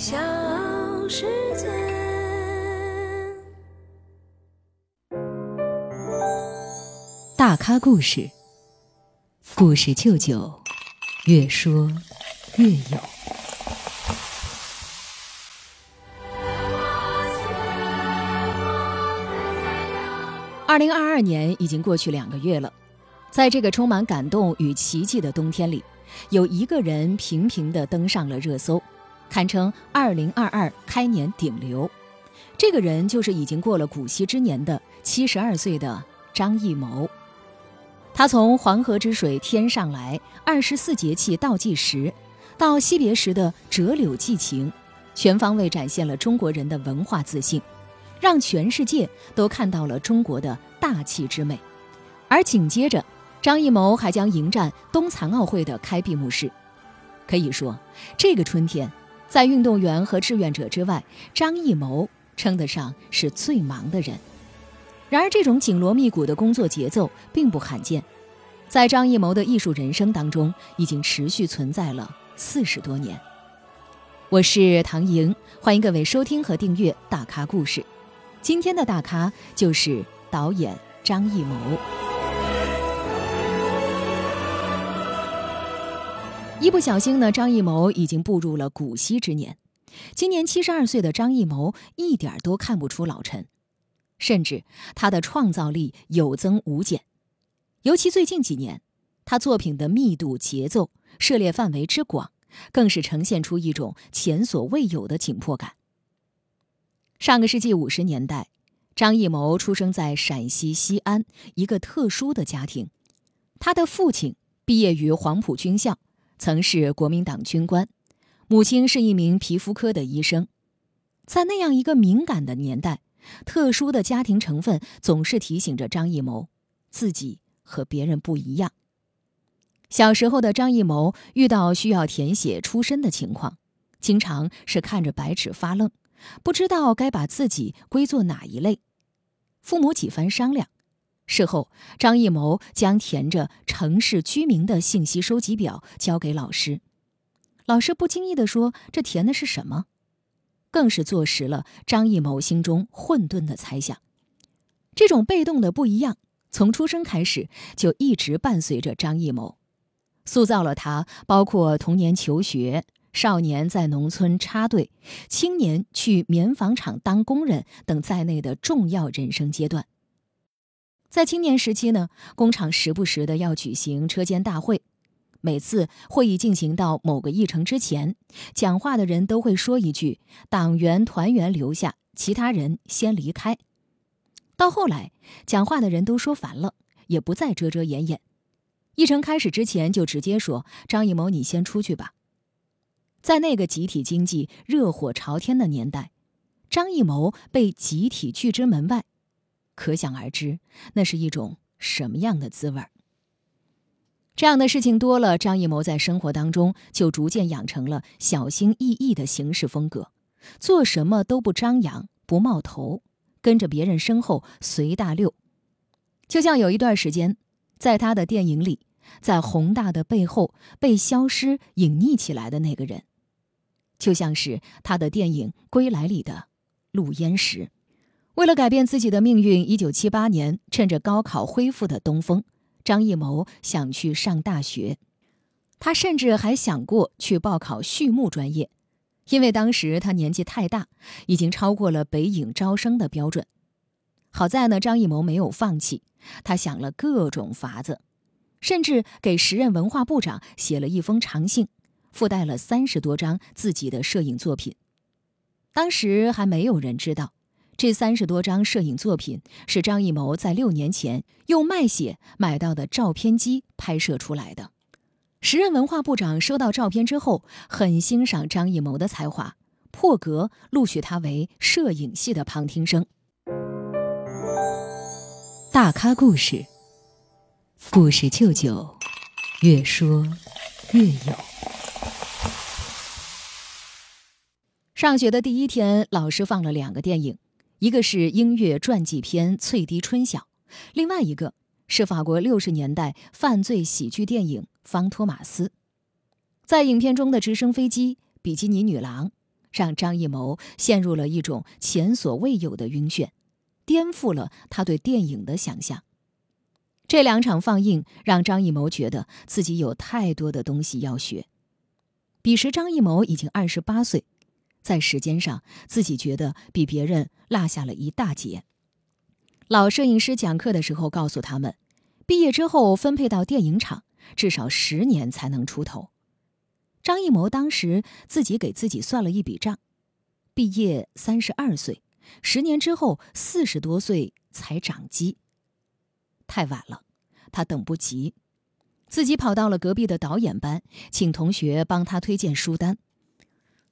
小世界。大咖故事，故事舅舅，越说越有。二零二二年已经过去两个月了，在这个充满感动与奇迹的冬天里，有一个人频频的登上了热搜，堪称二零二二开年顶流。这个人就是已经过了古稀之年的七十二岁的张艺谋。他从黄河之水天上来，二十四节气倒计时，到惜别时的折柳寄情，全方位展现了中国人的文化自信。让全世界都看到了中国的大气之美，而紧接着，张艺谋还将迎战冬残奥会的开闭幕式。可以说，这个春天，在运动员和志愿者之外，张艺谋称得上是最忙的人。然而，这种紧锣密鼓的工作节奏并不罕见，在张艺谋的艺术人生当中，已经持续存在了四十多年。我是唐莹，欢迎各位收听和订阅《大咖故事》。今天的大咖就是导演张艺谋。一不小心呢，张艺谋已经步入了古稀之年。今年七十二岁的张艺谋一点都看不出老成，甚至他的创造力有增无减。尤其最近几年，他作品的密度、节奏、涉猎范围之广，更是呈现出一种前所未有的紧迫感。上个世纪五十年代，张艺谋出生在陕西西安一个特殊的家庭。他的父亲毕业于黄埔军校，曾是国民党军官；母亲是一名皮肤科的医生。在那样一个敏感的年代，特殊的家庭成分总是提醒着张艺谋，自己和别人不一样。小时候的张艺谋遇到需要填写出身的情况，经常是看着白纸发愣。不知道该把自己归作哪一类，父母几番商量，事后张艺谋将填着城市居民的信息收集表交给老师，老师不经意地说：“这填的是什么？”更是坐实了张艺谋心中混沌的猜想。这种被动的不一样，从出生开始就一直伴随着张艺谋，塑造了他包括童年求学。少年在农村插队，青年去棉纺厂当工人等在内的重要人生阶段。在青年时期呢，工厂时不时的要举行车间大会，每次会议进行到某个议程之前，讲话的人都会说一句：“党员团员留下，其他人先离开。”到后来，讲话的人都说烦了，也不再遮遮掩掩，议程开始之前就直接说：“张艺谋，你先出去吧。”在那个集体经济热火朝天的年代，张艺谋被集体拒之门外，可想而知，那是一种什么样的滋味儿。这样的事情多了，张艺谋在生活当中就逐渐养成了小心翼翼的行事风格，做什么都不张扬、不冒头，跟着别人身后随大溜。就像有一段时间，在他的电影里，在宏大的背后被消失、隐匿起来的那个人。就像是他的电影《归来》里的陆焉识，为了改变自己的命运，一九七八年趁着高考恢复的东风，张艺谋想去上大学。他甚至还想过去报考畜牧专业，因为当时他年纪太大，已经超过了北影招生的标准。好在呢，张艺谋没有放弃，他想了各种法子，甚至给时任文化部长写了一封长信。附带了三十多张自己的摄影作品，当时还没有人知道，这三十多张摄影作品是张艺谋在六年前用卖血买到的照片机拍摄出来的。时任文化部长收到照片之后，很欣赏张艺谋的才华，破格录取他为摄影系的旁听生。大咖故事，故事舅舅，越说越有。上学的第一天，老师放了两个电影，一个是音乐传记片《翠堤春晓》，另外一个是法国六十年代犯罪喜剧电影《方托马斯》。在影片中的直升飞机、比基尼女郎，让张艺谋陷入了一种前所未有的晕眩，颠覆了他对电影的想象。这两场放映让张艺谋觉得自己有太多的东西要学。彼时，张艺谋已经二十八岁，在时间上自己觉得比别人落下了一大截。老摄影师讲课的时候告诉他们，毕业之后分配到电影厂，至少十年才能出头。张艺谋当时自己给自己算了一笔账：毕业三十二岁，十年之后四十多岁才长基。太晚了，他等不及，自己跑到了隔壁的导演班，请同学帮他推荐书单。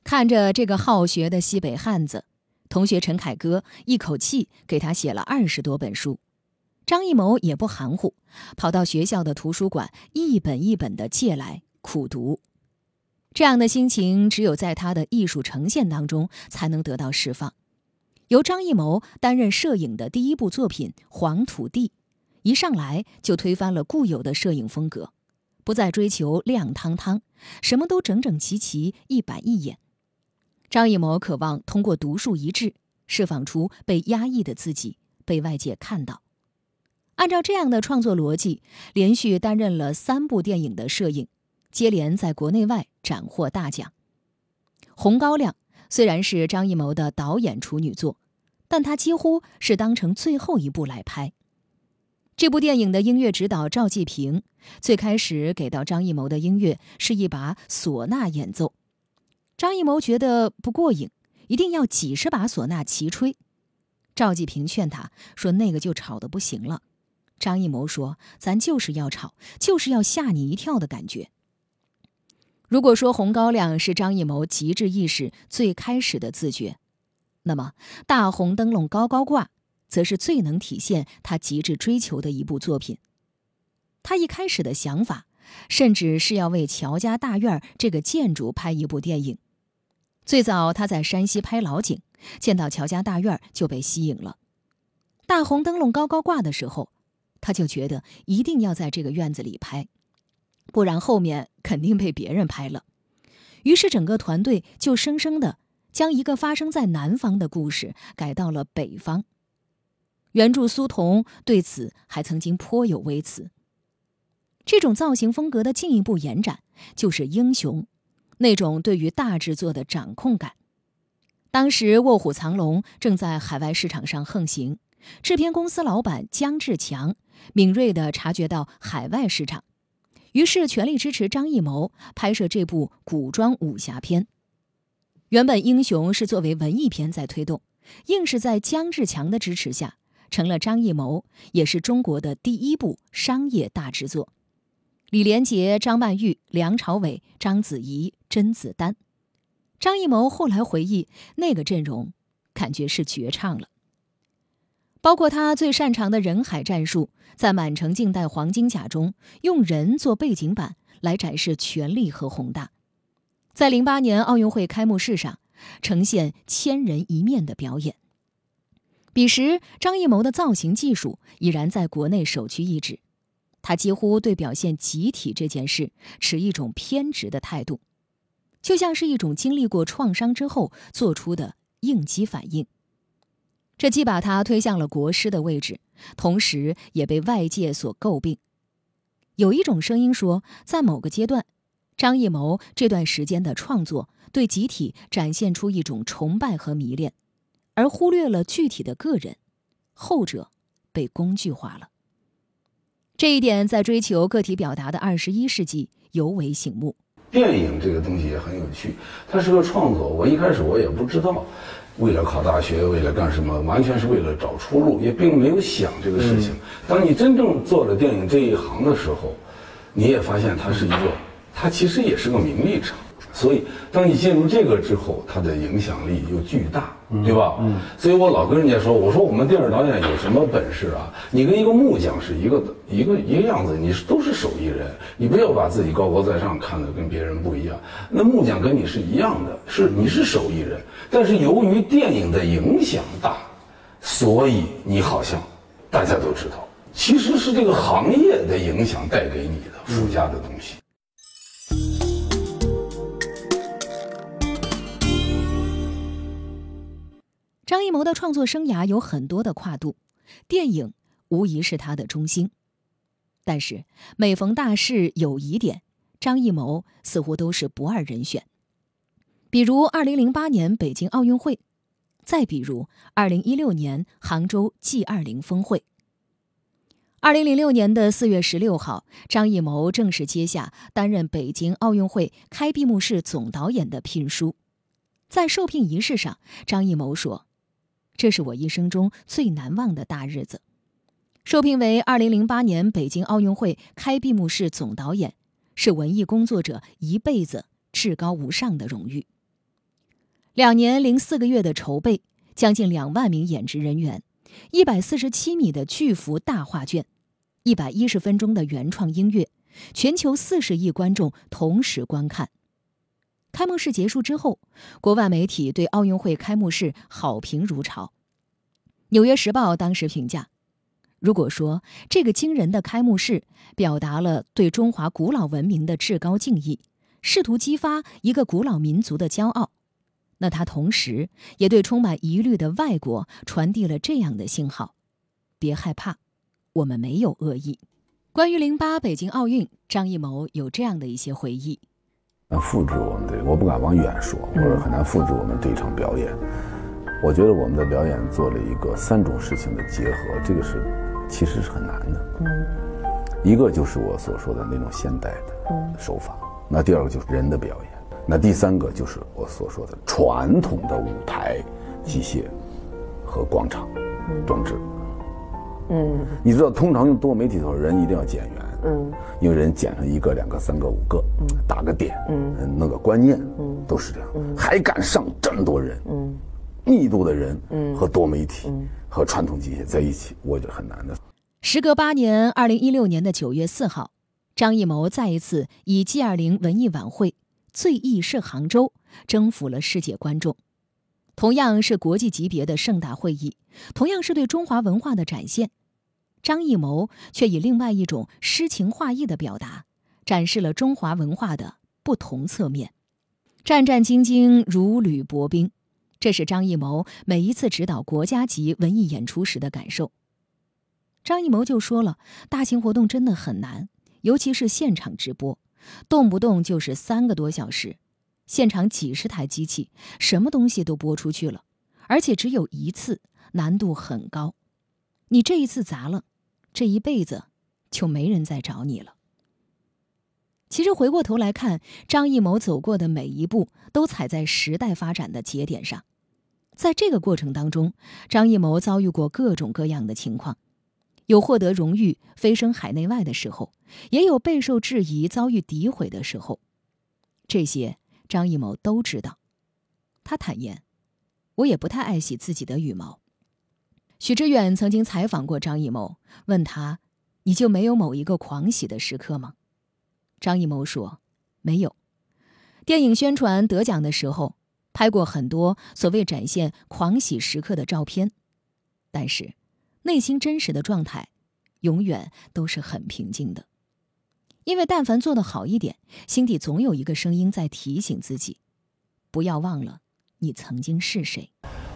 看着这个好学的西北汉子，同学陈凯歌一口气给他写了二十多本书。张艺谋也不含糊，跑到学校的图书馆一本一本的借来苦读。这样的心情，只有在他的艺术呈现当中才能得到释放。由张艺谋担任摄影的第一部作品《黄土地》。一上来就推翻了固有的摄影风格，不再追求亮堂堂，什么都整整齐齐、一板一眼。张艺谋渴望通过独树一帜，释放出被压抑的自己，被外界看到。按照这样的创作逻辑，连续担任了三部电影的摄影，接连在国内外斩获大奖。《红高粱》虽然是张艺谋的导演处女作，但他几乎是当成最后一部来拍。这部电影的音乐指导赵季平，最开始给到张艺谋的音乐是一把唢呐演奏，张艺谋觉得不过瘾，一定要几十把唢呐齐吹。赵季平劝他说：“那个就吵得不行了。”张艺谋说：“咱就是要吵，就是要吓你一跳的感觉。”如果说《红高粱》是张艺谋极致意识最开始的自觉，那么《大红灯笼高高挂》。则是最能体现他极致追求的一部作品。他一开始的想法，甚至是要为乔家大院这个建筑拍一部电影。最早他在山西拍老井，见到乔家大院就被吸引了。大红灯笼高高挂的时候，他就觉得一定要在这个院子里拍，不然后面肯定被别人拍了。于是整个团队就生生的将一个发生在南方的故事改到了北方。原著苏童对此还曾经颇有微词。这种造型风格的进一步延展，就是英雄那种对于大制作的掌控感。当时《卧虎藏龙》正在海外市场上横行，制片公司老板姜志强敏锐地察觉到海外市场，于是全力支持张艺谋拍摄这部古装武侠片。原本英雄是作为文艺片在推动，硬是在姜志强的支持下。成了张艺谋，也是中国的第一部商业大制作。李连杰、张曼玉、梁朝伟、章子怡、甄子丹。张艺谋后来回忆，那个阵容感觉是绝唱了。包括他最擅长的人海战术，在《满城尽带黄金甲》中用人做背景板来展示权力和宏大，在零八年奥运会开幕式上呈现千人一面的表演。彼时，张艺谋的造型技术已然在国内首屈一指，他几乎对表现集体这件事持一种偏执的态度，就像是一种经历过创伤之后做出的应激反应。这既把他推向了国师的位置，同时也被外界所诟病。有一种声音说，在某个阶段，张艺谋这段时间的创作对集体展现出一种崇拜和迷恋。而忽略了具体的个人，后者被工具化了。这一点在追求个体表达的二十一世纪尤为醒目。电影这个东西也很有趣，它是个创作。我一开始我也不知道，为了考大学，为了干什么，完全是为了找出路，也并没有想这个事情。当你真正做了电影这一行的时候，你也发现它是一个，它其实也是个名利场。所以，当你进入这个之后，它的影响力又巨大，对吧？嗯，所以我老跟人家说，我说我们电影导演有什么本事啊？你跟一个木匠是一个一个一个样子，你都是手艺人，你不要把自己高高在上，看得跟别人不一样。那木匠跟你是一样的，是你是手艺人，但是由于电影的影响大，所以你好像大家都知道，其实是这个行业的影响带给你的附加的东西。张艺谋的创作生涯有很多的跨度，电影无疑是他的中心。但是每逢大事有疑点，张艺谋似乎都是不二人选。比如2008年北京奥运会，再比如2016年杭州 G20 峰会。2006年的4月16号，张艺谋正式接下担任北京奥运会开闭幕式总导演的聘书。在受聘仪式上，张艺谋说：“这是我一生中最难忘的大日子。”受聘为2008年北京奥运会开闭幕式总导演，是文艺工作者一辈子至高无上的荣誉。两年零四个月的筹备，将近两万名演职人员，一百四十七米的巨幅大画卷，一百一十分钟的原创音乐，全球四十亿观众同时观看。开幕式结束之后，国外媒体对奥运会开幕式好评如潮。《纽约时报》当时评价：“如果说这个惊人的开幕式表达了对中华古老文明的至高敬意，试图激发一个古老民族的骄傲。”那他同时也对充满疑虑的外国传递了这样的信号：别害怕，我们没有恶意。关于零八北京奥运，张艺谋有这样的一些回忆：难复制我们的，我不敢往远说，或者很难复制我们这一场表演。我觉得我们的表演做了一个三种事情的结合，这个是其实是很难的。嗯，一个就是我所说的那种现代的手法，那第二个就是人的表演。那第三个就是我所说的传统的舞台、机械和广场装置。嗯，你知道，通常用多媒体的时候，人一定要减员。嗯，因为人捡上一个、两个、三个、五个，打个点，嗯，弄个观念，嗯，都是这样。还敢上这么多人，嗯，密度的人，嗯，和多媒体和传统机械在一起，我觉得很难的。时隔八年，二零一六年的九月四号，张艺谋再一次以 G 二零文艺晚会。最忆是杭州，征服了世界观众。同样是国际级别的盛大会议，同样是对中华文化的展现，张艺谋却以另外一种诗情画意的表达，展示了中华文化的不同侧面。战战兢兢，如履薄冰，这是张艺谋每一次指导国家级文艺演出时的感受。张艺谋就说了，大型活动真的很难，尤其是现场直播。动不动就是三个多小时，现场几十台机器，什么东西都播出去了，而且只有一次，难度很高。你这一次砸了，这一辈子就没人再找你了。其实回过头来看，张艺谋走过的每一步都踩在时代发展的节点上，在这个过程当中，张艺谋遭遇过各种各样的情况。有获得荣誉、飞升海内外的时候，也有备受质疑、遭遇诋毁的时候，这些张艺谋都知道。他坦言：“我也不太爱惜自己的羽毛。”许知远曾经采访过张艺谋，问他：“你就没有某一个狂喜的时刻吗？”张艺谋说：“没有。电影宣传得奖的时候，拍过很多所谓展现狂喜时刻的照片，但是。”内心真实的状态，永远都是很平静的，因为但凡做得好一点，心底总有一个声音在提醒自己，不要忘了你曾经是谁。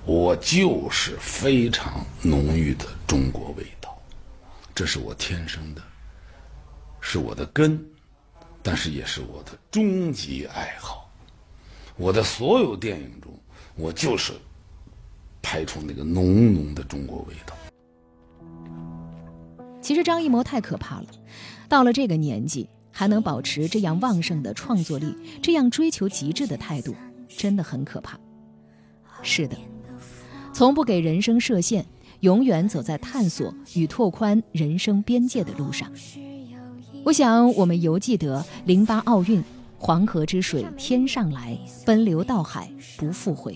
我就是非常浓郁的中国味道，这是我天生的，是我的根，但是也是我的终极爱好。我的所有电影中，我就是拍出那个浓浓的中国味道。其实张艺谋太可怕了，到了这个年纪还能保持这样旺盛的创作力，这样追求极致的态度，真的很可怕。是的，从不给人生设限，永远走在探索与拓宽人生边界的路上。我想，我们犹记得零八奥运，黄河之水天上来，奔流到海不复回；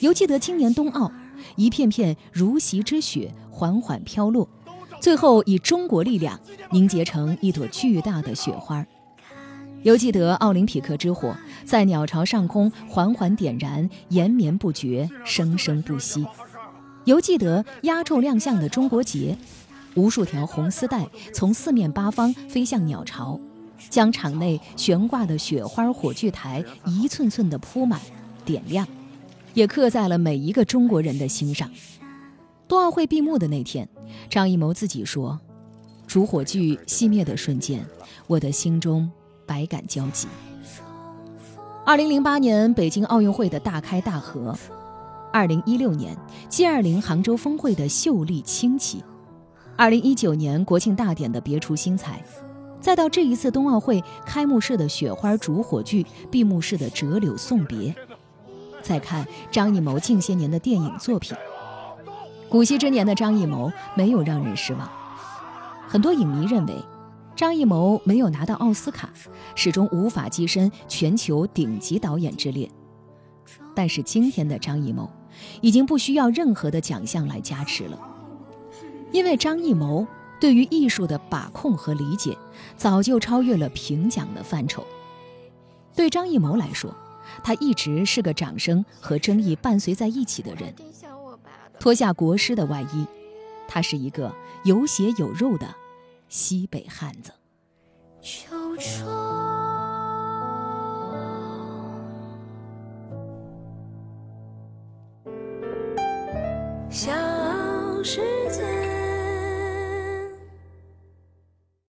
犹记得今年冬奥，一片片如席之雪缓缓飘落。最后以中国力量凝结成一朵巨大的雪花，犹记得奥林匹克之火在鸟巢上空缓缓点燃，延绵不绝，生生不息；犹记得压轴亮相的中国结，无数条红丝带从四面八方飞向鸟巢，将场内悬挂的雪花火炬台一寸寸地铺满、点亮。也刻在了每一个中国人的心上。冬奥会闭幕的那天，张艺谋自己说：“烛火炬熄灭的瞬间，我的心中百感交集。”二零零八年北京奥运会的大开大合，二零一六年 G 二零杭州峰会的秀丽清奇，二零一九年国庆大典的别出心裁，再到这一次冬奥会开幕式的雪花烛火炬，闭幕式的折柳送别，再看张艺谋近些年的电影作品。古稀之年的张艺谋没有让人失望，很多影迷认为，张艺谋没有拿到奥斯卡，始终无法跻身全球顶级导演之列。但是今天的张艺谋，已经不需要任何的奖项来加持了，因为张艺谋对于艺术的把控和理解，早就超越了评奖的范畴。对张艺谋来说，他一直是个掌声和争议伴随在一起的人。脱下国师的外衣，他是一个有血有肉的西北汉子。秋霜，